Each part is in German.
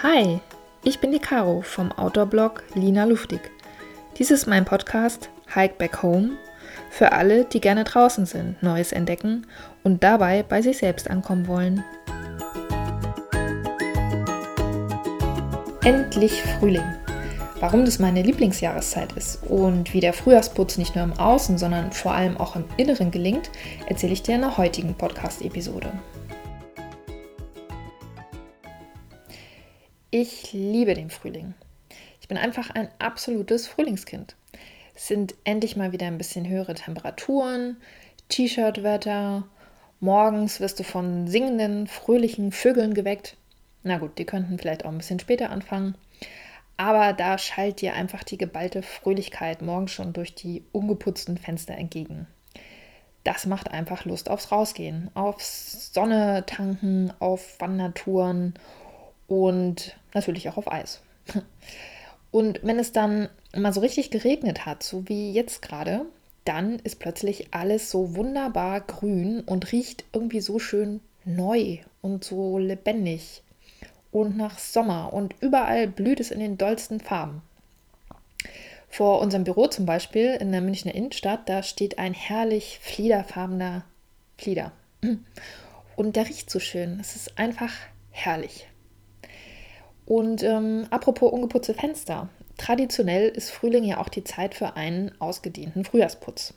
Hi, ich bin die Caro vom Outdoor-Blog Lina Luftig. Dies ist mein Podcast Hike Back Home für alle, die gerne draußen sind, Neues entdecken und dabei bei sich selbst ankommen wollen. Endlich Frühling. Warum das meine Lieblingsjahreszeit ist und wie der Frühjahrsputz nicht nur im Außen, sondern vor allem auch im Inneren gelingt, erzähle ich dir in der heutigen Podcast-Episode. Ich liebe den Frühling. Ich bin einfach ein absolutes Frühlingskind. Es sind endlich mal wieder ein bisschen höhere Temperaturen, T-Shirt-Wetter. Morgens wirst du von singenden, fröhlichen Vögeln geweckt. Na gut, die könnten vielleicht auch ein bisschen später anfangen. Aber da schallt dir einfach die geballte Fröhlichkeit morgens schon durch die ungeputzten Fenster entgegen. Das macht einfach Lust aufs Rausgehen, aufs Sonne tanken, auf Wandertouren und natürlich auch auf Eis. Und wenn es dann mal so richtig geregnet hat, so wie jetzt gerade, dann ist plötzlich alles so wunderbar grün und riecht irgendwie so schön neu und so lebendig und nach Sommer und überall blüht es in den dollsten Farben. Vor unserem Büro zum Beispiel in der Münchner Innenstadt, da steht ein herrlich fliederfarbener Flieder. Und der riecht so schön. Es ist einfach herrlich. Und ähm, apropos ungeputzte Fenster. Traditionell ist Frühling ja auch die Zeit für einen ausgedehnten Frühjahrsputz.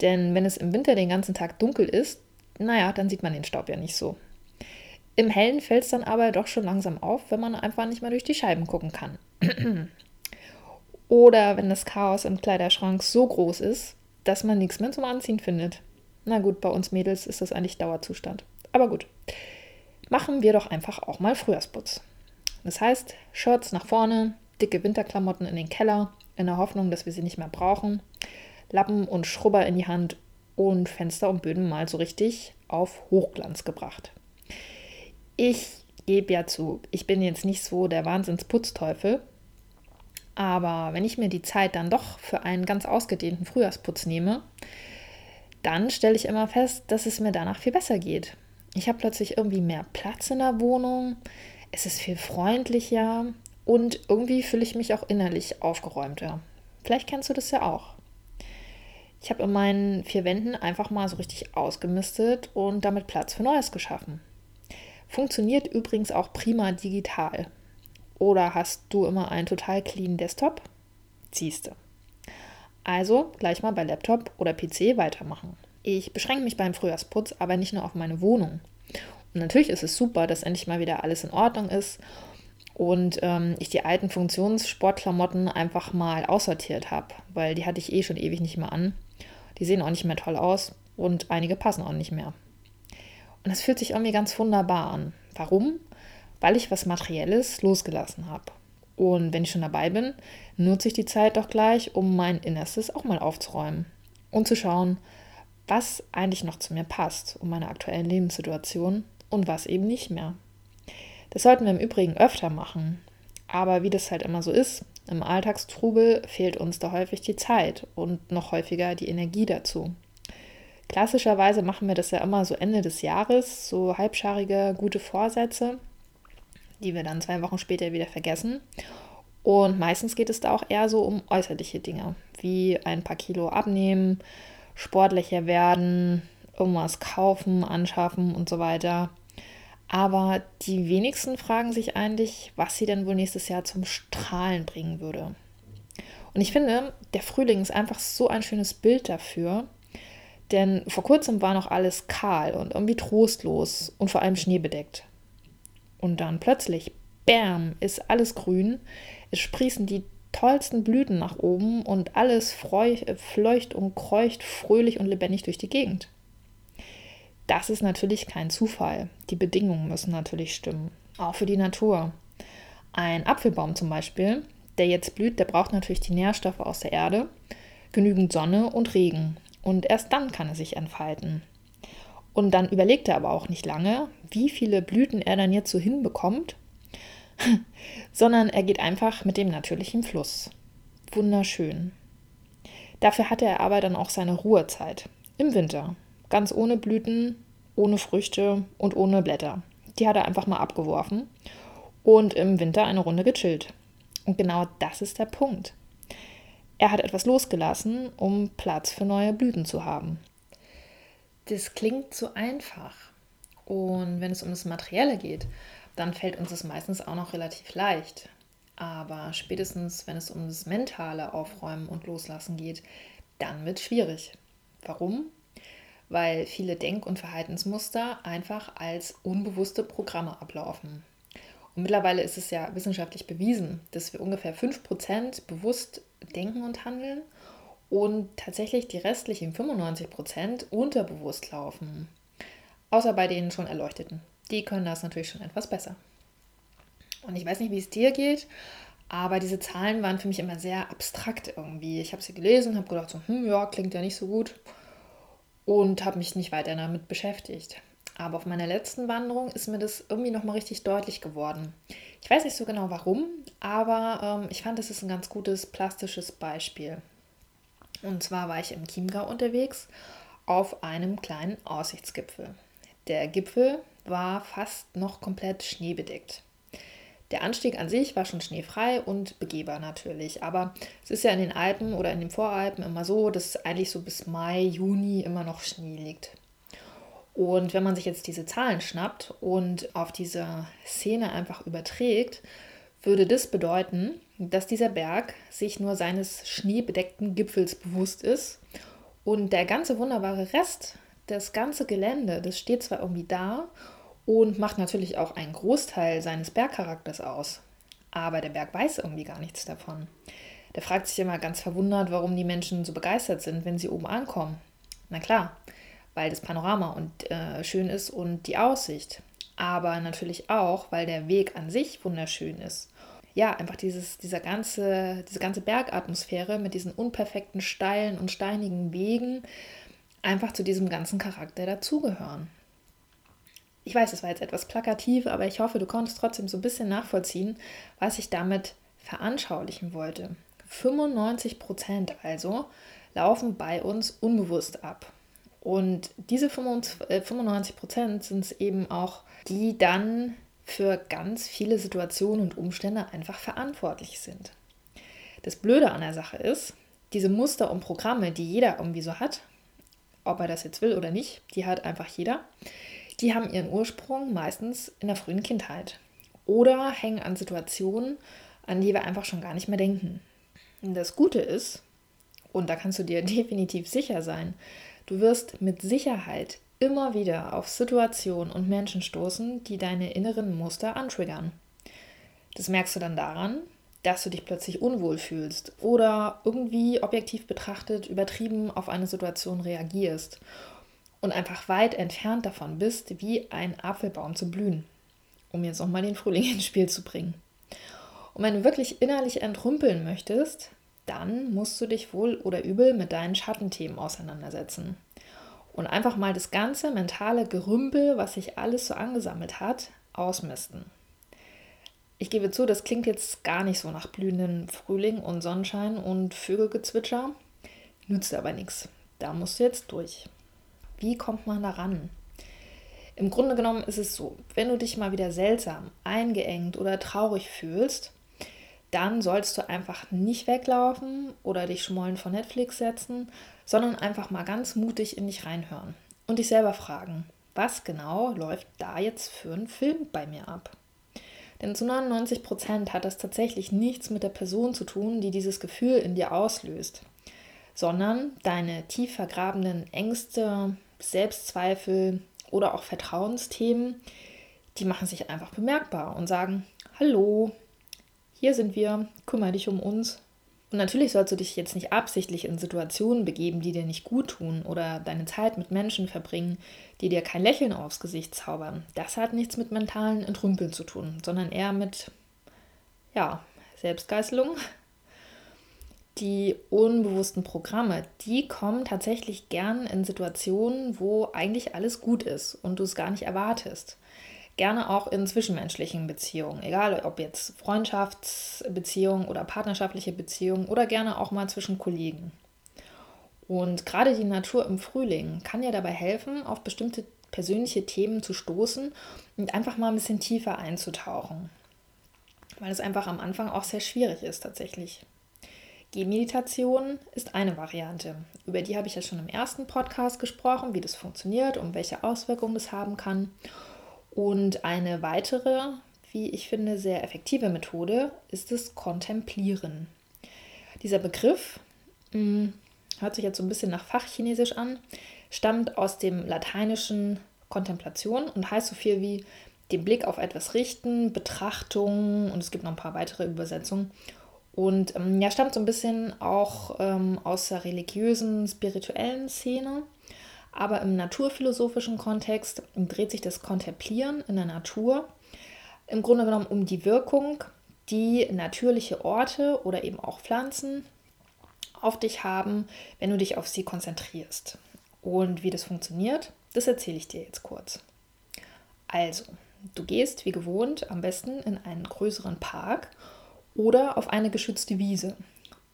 Denn wenn es im Winter den ganzen Tag dunkel ist, naja, dann sieht man den Staub ja nicht so. Im Hellen fällt es dann aber doch schon langsam auf, wenn man einfach nicht mehr durch die Scheiben gucken kann. Oder wenn das Chaos im Kleiderschrank so groß ist, dass man nichts mehr zum Anziehen findet. Na gut, bei uns Mädels ist das eigentlich Dauerzustand. Aber gut, machen wir doch einfach auch mal Frühjahrsputz. Das heißt, Shirts nach vorne, dicke Winterklamotten in den Keller, in der Hoffnung, dass wir sie nicht mehr brauchen, Lappen und Schrubber in die Hand und Fenster und Böden mal so richtig auf Hochglanz gebracht. Ich gebe ja zu, ich bin jetzt nicht so der Wahnsinnsputzteufel, aber wenn ich mir die Zeit dann doch für einen ganz ausgedehnten Frühjahrsputz nehme, dann stelle ich immer fest, dass es mir danach viel besser geht. Ich habe plötzlich irgendwie mehr Platz in der Wohnung, es ist viel freundlicher und irgendwie fühle ich mich auch innerlich aufgeräumter. Vielleicht kennst du das ja auch. Ich habe in meinen vier Wänden einfach mal so richtig ausgemistet und damit Platz für Neues geschaffen. Funktioniert übrigens auch prima digital. Oder hast du immer einen total clean Desktop? Ziehste. Also gleich mal bei Laptop oder PC weitermachen. Ich beschränke mich beim Frühjahrsputz aber nicht nur auf meine Wohnung. Und natürlich ist es super, dass endlich mal wieder alles in Ordnung ist und ähm, ich die alten Funktionssportklamotten einfach mal aussortiert habe, weil die hatte ich eh schon ewig nicht mehr an. Die sehen auch nicht mehr toll aus und einige passen auch nicht mehr. Und das fühlt sich irgendwie ganz wunderbar an. Warum? Weil ich was Materielles losgelassen habe. Und wenn ich schon dabei bin, nutze ich die Zeit doch gleich, um mein Innerstes auch mal aufzuräumen und zu schauen, was eigentlich noch zu mir passt, um meine aktuellen Lebenssituation und was eben nicht mehr. Das sollten wir im Übrigen öfter machen. Aber wie das halt immer so ist, im Alltagstrubel fehlt uns da häufig die Zeit und noch häufiger die Energie dazu. Klassischerweise machen wir das ja immer so Ende des Jahres, so halbscharige gute Vorsätze, die wir dann zwei Wochen später wieder vergessen. Und meistens geht es da auch eher so um äußerliche Dinge, wie ein paar Kilo abnehmen, sportlicher werden, irgendwas kaufen, anschaffen und so weiter. Aber die wenigsten fragen sich eigentlich, was sie denn wohl nächstes Jahr zum Strahlen bringen würde. Und ich finde, der Frühling ist einfach so ein schönes Bild dafür, denn vor kurzem war noch alles kahl und irgendwie trostlos und vor allem schneebedeckt. Und dann plötzlich, bam, ist alles grün. Es sprießen die tollsten Blüten nach oben und alles fleucht und kreucht fröhlich und lebendig durch die Gegend. Das ist natürlich kein Zufall. Die Bedingungen müssen natürlich stimmen. Auch für die Natur. Ein Apfelbaum zum Beispiel, der jetzt blüht, der braucht natürlich die Nährstoffe aus der Erde, genügend Sonne und Regen. Und erst dann kann er sich entfalten. Und dann überlegt er aber auch nicht lange, wie viele Blüten er dann jetzt so hinbekommt, sondern er geht einfach mit dem natürlichen Fluss. Wunderschön. Dafür hatte er aber dann auch seine Ruhezeit im Winter, ganz ohne Blüten, ohne Früchte und ohne Blätter. Die hat er einfach mal abgeworfen und im Winter eine Runde gechillt. Und genau das ist der Punkt. Er hat etwas losgelassen, um Platz für neue Blüten zu haben. Das klingt so einfach. Und wenn es um das Materielle geht, dann fällt uns das meistens auch noch relativ leicht. Aber spätestens, wenn es um das mentale Aufräumen und Loslassen geht, dann wird es schwierig. Warum? Weil viele Denk- und Verhaltensmuster einfach als unbewusste Programme ablaufen. Und mittlerweile ist es ja wissenschaftlich bewiesen, dass wir ungefähr 5% bewusst denken und handeln und tatsächlich die restlichen 95% unterbewusst laufen. Außer bei den schon Erleuchteten. Die können das natürlich schon etwas besser. Und ich weiß nicht, wie es dir geht, aber diese Zahlen waren für mich immer sehr abstrakt irgendwie. Ich habe sie gelesen, habe gedacht, so, hm, ja, klingt ja nicht so gut und habe mich nicht weiter damit beschäftigt. Aber auf meiner letzten Wanderung ist mir das irgendwie nochmal richtig deutlich geworden. Ich weiß nicht so genau warum, aber ähm, ich fand, es ist ein ganz gutes plastisches Beispiel. Und zwar war ich im Chiemgau unterwegs auf einem kleinen Aussichtsgipfel. Der Gipfel war fast noch komplett schneebedeckt. Der Anstieg an sich war schon schneefrei und begehbar natürlich. Aber es ist ja in den Alpen oder in den Voralpen immer so, dass eigentlich so bis Mai, Juni immer noch Schnee liegt. Und wenn man sich jetzt diese Zahlen schnappt und auf diese Szene einfach überträgt, würde das bedeuten, dass dieser Berg sich nur seines schneebedeckten Gipfels bewusst ist und der ganze wunderbare Rest, das ganze Gelände, das steht zwar irgendwie da und macht natürlich auch einen Großteil seines Bergcharakters aus. Aber der Berg weiß irgendwie gar nichts davon. Der fragt sich immer ganz verwundert, warum die Menschen so begeistert sind, wenn sie oben ankommen. Na klar, weil das Panorama und, äh, schön ist und die Aussicht. Aber natürlich auch, weil der Weg an sich wunderschön ist. Ja, einfach dieses, dieser ganze, diese ganze Bergatmosphäre mit diesen unperfekten, steilen und steinigen Wegen einfach zu diesem ganzen Charakter dazugehören. Ich weiß, es war jetzt etwas plakativ, aber ich hoffe, du konntest trotzdem so ein bisschen nachvollziehen, was ich damit veranschaulichen wollte. 95 Prozent also laufen bei uns unbewusst ab. Und diese 95 äh, Prozent sind es eben auch, die dann für ganz viele Situationen und Umstände einfach verantwortlich sind. Das Blöde an der Sache ist, diese Muster und Programme, die jeder irgendwie so hat, ob er das jetzt will oder nicht, die hat einfach jeder, die haben ihren Ursprung meistens in der frühen Kindheit oder hängen an Situationen, an die wir einfach schon gar nicht mehr denken. Und das Gute ist, und da kannst du dir definitiv sicher sein, du wirst mit Sicherheit immer wieder auf Situationen und Menschen stoßen, die deine inneren Muster antriggern. Das merkst du dann daran, dass du dich plötzlich unwohl fühlst oder irgendwie objektiv betrachtet übertrieben auf eine Situation reagierst und einfach weit entfernt davon bist, wie ein Apfelbaum zu blühen, um jetzt nochmal den Frühling ins Spiel zu bringen. Und wenn du wirklich innerlich entrümpeln möchtest, dann musst du dich wohl oder übel mit deinen Schattenthemen auseinandersetzen. Und einfach mal das ganze mentale Gerümpel, was sich alles so angesammelt hat, ausmisten. Ich gebe zu, das klingt jetzt gar nicht so nach blühenden Frühling und Sonnenschein und Vögelgezwitscher, nützt aber nichts. Da musst du jetzt durch. Wie kommt man daran? Im Grunde genommen ist es so, wenn du dich mal wieder seltsam, eingeengt oder traurig fühlst, dann sollst du einfach nicht weglaufen oder dich schmollen vor Netflix setzen, sondern einfach mal ganz mutig in dich reinhören und dich selber fragen, was genau läuft da jetzt für ein Film bei mir ab? Denn zu 99 Prozent hat das tatsächlich nichts mit der Person zu tun, die dieses Gefühl in dir auslöst, sondern deine tief vergrabenen Ängste, Selbstzweifel oder auch Vertrauensthemen, die machen sich einfach bemerkbar und sagen, hallo, hier sind wir, kümmere dich um uns. Und natürlich sollst du dich jetzt nicht absichtlich in Situationen begeben, die dir nicht gut tun oder deine Zeit mit Menschen verbringen, die dir kein Lächeln aufs Gesicht zaubern. Das hat nichts mit mentalen Entrümpeln zu tun, sondern eher mit, ja, Selbstgeißelung, die unbewussten Programme, die kommen tatsächlich gern in Situationen, wo eigentlich alles gut ist und du es gar nicht erwartest. Gerne auch in zwischenmenschlichen Beziehungen, egal ob jetzt Freundschaftsbeziehungen oder partnerschaftliche Beziehungen oder gerne auch mal zwischen Kollegen. Und gerade die Natur im Frühling kann dir dabei helfen, auf bestimmte persönliche Themen zu stoßen und einfach mal ein bisschen tiefer einzutauchen. weil es einfach am Anfang auch sehr schwierig ist tatsächlich. Gehmeditation ist eine Variante. Über die habe ich ja schon im ersten Podcast gesprochen, wie das funktioniert und welche Auswirkungen das haben kann. Und eine weitere, wie ich finde, sehr effektive Methode ist das Kontemplieren. Dieser Begriff mh, hm, hört sich jetzt so ein bisschen nach Fachchinesisch an, stammt aus dem lateinischen Kontemplation und heißt so viel wie den Blick auf etwas richten, Betrachtung und es gibt noch ein paar weitere Übersetzungen. Und ähm, ja, stammt so ein bisschen auch ähm, aus der religiösen, spirituellen Szene. Aber im naturphilosophischen Kontext dreht sich das Kontemplieren in der Natur im Grunde genommen um die Wirkung, die natürliche Orte oder eben auch Pflanzen auf dich haben, wenn du dich auf sie konzentrierst. Und wie das funktioniert, das erzähle ich dir jetzt kurz. Also, du gehst wie gewohnt am besten in einen größeren Park oder auf eine geschützte Wiese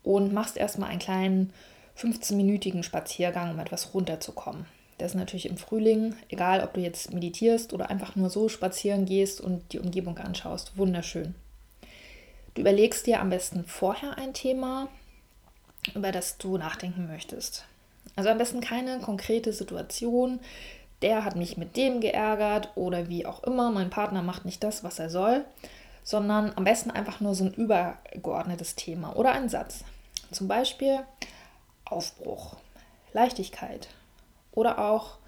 und machst erstmal einen kleinen 15-minütigen Spaziergang, um etwas runterzukommen. Das ist natürlich im Frühling, egal ob du jetzt meditierst oder einfach nur so spazieren gehst und die Umgebung anschaust, wunderschön. Du überlegst dir am besten vorher ein Thema, über das du nachdenken möchtest. Also am besten keine konkrete Situation, der hat mich mit dem geärgert oder wie auch immer, mein Partner macht nicht das, was er soll, sondern am besten einfach nur so ein übergeordnetes Thema oder ein Satz. Zum Beispiel Aufbruch, Leichtigkeit oder auch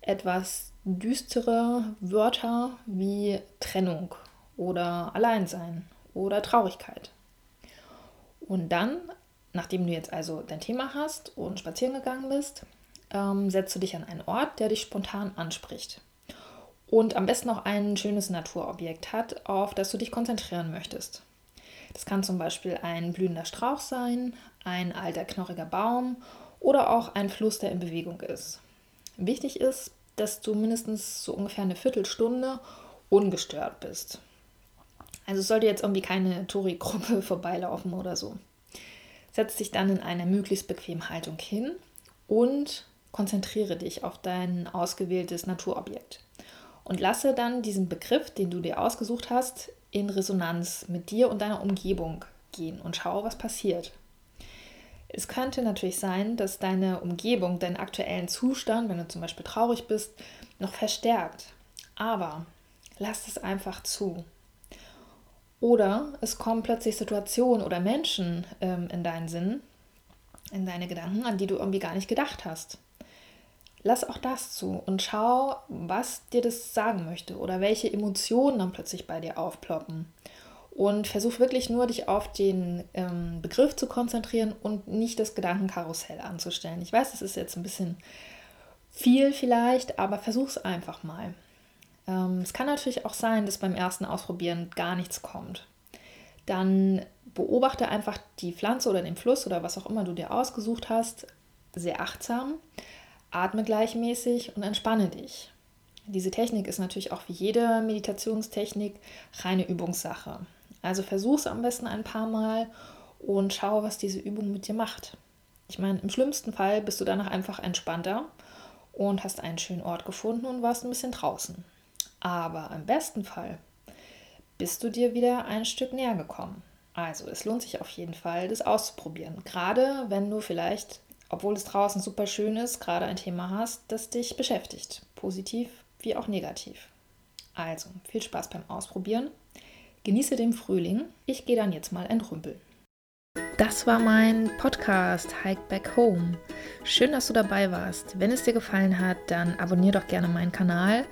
etwas düstere Wörter wie Trennung oder Alleinsein oder Traurigkeit. Und dann, nachdem du jetzt also dein Thema hast und spazieren gegangen bist, ähm, setzt du dich an einen Ort, der dich spontan anspricht. Und am besten auch ein schönes Naturobjekt hat, auf das du dich konzentrieren möchtest. Das kann zum Beispiel ein blühender Strauch sein, ein alter knorriger Baum oder auch ein Fluss, der in Bewegung ist. Wichtig ist, dass du mindestens so ungefähr eine Viertelstunde ungestört bist. Also sollte jetzt irgendwie keine Touri-Gruppe vorbeilaufen oder so. Setz dich dann in eine möglichst bequeme Haltung hin und konzentriere dich auf dein ausgewähltes Naturobjekt und lasse dann diesen Begriff, den du dir ausgesucht hast, in Resonanz mit dir und deiner Umgebung gehen und schau, was passiert. Es könnte natürlich sein, dass deine Umgebung deinen aktuellen Zustand, wenn du zum Beispiel traurig bist, noch verstärkt. Aber lass es einfach zu. Oder es kommen plötzlich Situationen oder Menschen ähm, in deinen Sinn, in deine Gedanken, an die du irgendwie gar nicht gedacht hast lass auch das zu und schau, was dir das sagen möchte oder welche Emotionen dann plötzlich bei dir aufploppen. Und versuch wirklich nur, dich auf den ähm, Begriff zu konzentrieren und nicht das Gedankenkarussell anzustellen. Ich weiß, das ist jetzt ein bisschen viel vielleicht, aber versuch es einfach mal. Ähm, es kann natürlich auch sein, dass beim ersten Ausprobieren gar nichts kommt. Dann beobachte einfach die Pflanze oder den Fluss oder was auch immer du dir ausgesucht hast, sehr achtsam atme gleichmäßig und entspanne dich. Diese Technik ist natürlich auch wie jede Meditationstechnik reine Übungssache. Also versuch es am besten ein paar Mal und schau, was diese Übung mit dir macht. Ich meine, im schlimmsten Fall bist du danach einfach entspannter und hast einen schönen Ort gefunden und warst ein bisschen draußen. Aber im besten Fall bist du dir wieder ein Stück näher gekommen. Also es lohnt sich auf jeden Fall, das auszuprobieren. Gerade wenn du vielleicht obwohl es draußen super schön ist, gerade ein Thema hast, das dich beschäftigt, positiv wie auch negativ. Also, viel Spaß beim Ausprobieren. Genieße den Frühling. Ich gehe dann jetzt mal entrümpeln. Das war mein Podcast Hike Back Home. Schön, dass du dabei warst. Wenn es dir gefallen hat, dann abonniere doch gerne meinen Kanal,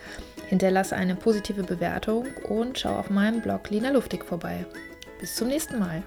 hinterlasse eine positive Bewertung und schau auf meinem Blog Lina Luftig vorbei. Bis zum nächsten Mal.